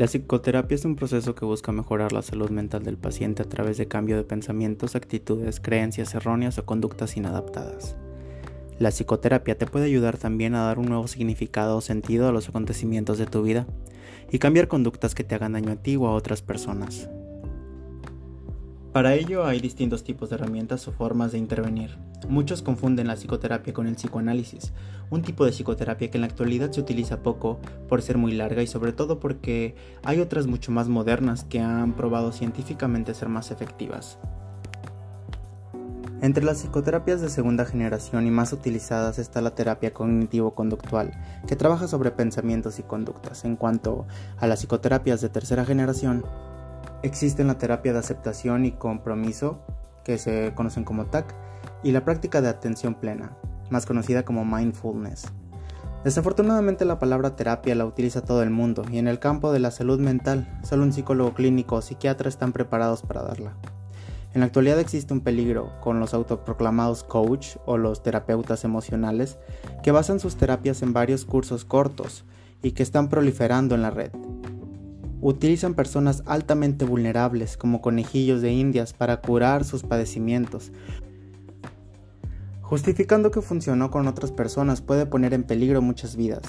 La psicoterapia es un proceso que busca mejorar la salud mental del paciente a través de cambio de pensamientos, actitudes, creencias erróneas o conductas inadaptadas. La psicoterapia te puede ayudar también a dar un nuevo significado o sentido a los acontecimientos de tu vida y cambiar conductas que te hagan daño a ti o a otras personas. Para ello hay distintos tipos de herramientas o formas de intervenir. Muchos confunden la psicoterapia con el psicoanálisis, un tipo de psicoterapia que en la actualidad se utiliza poco por ser muy larga y sobre todo porque hay otras mucho más modernas que han probado científicamente ser más efectivas. Entre las psicoterapias de segunda generación y más utilizadas está la terapia cognitivo-conductual, que trabaja sobre pensamientos y conductas. En cuanto a las psicoterapias de tercera generación, Existen la terapia de aceptación y compromiso, que se conocen como TAC, y la práctica de atención plena, más conocida como mindfulness. Desafortunadamente la palabra terapia la utiliza todo el mundo y en el campo de la salud mental solo un psicólogo clínico o psiquiatra están preparados para darla. En la actualidad existe un peligro con los autoproclamados coach o los terapeutas emocionales que basan sus terapias en varios cursos cortos y que están proliferando en la red utilizan personas altamente vulnerables como conejillos de indias para curar sus padecimientos. Justificando que funcionó con otras personas puede poner en peligro muchas vidas.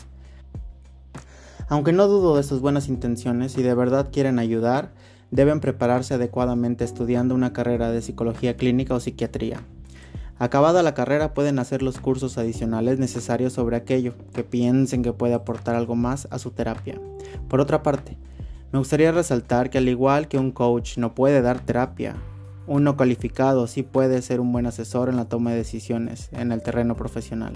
Aunque no dudo de sus buenas intenciones y de verdad quieren ayudar, deben prepararse adecuadamente estudiando una carrera de psicología clínica o psiquiatría. Acabada la carrera pueden hacer los cursos adicionales necesarios sobre aquello que piensen que puede aportar algo más a su terapia. Por otra parte, me gustaría resaltar que al igual que un coach no puede dar terapia, uno calificado sí puede ser un buen asesor en la toma de decisiones en el terreno profesional.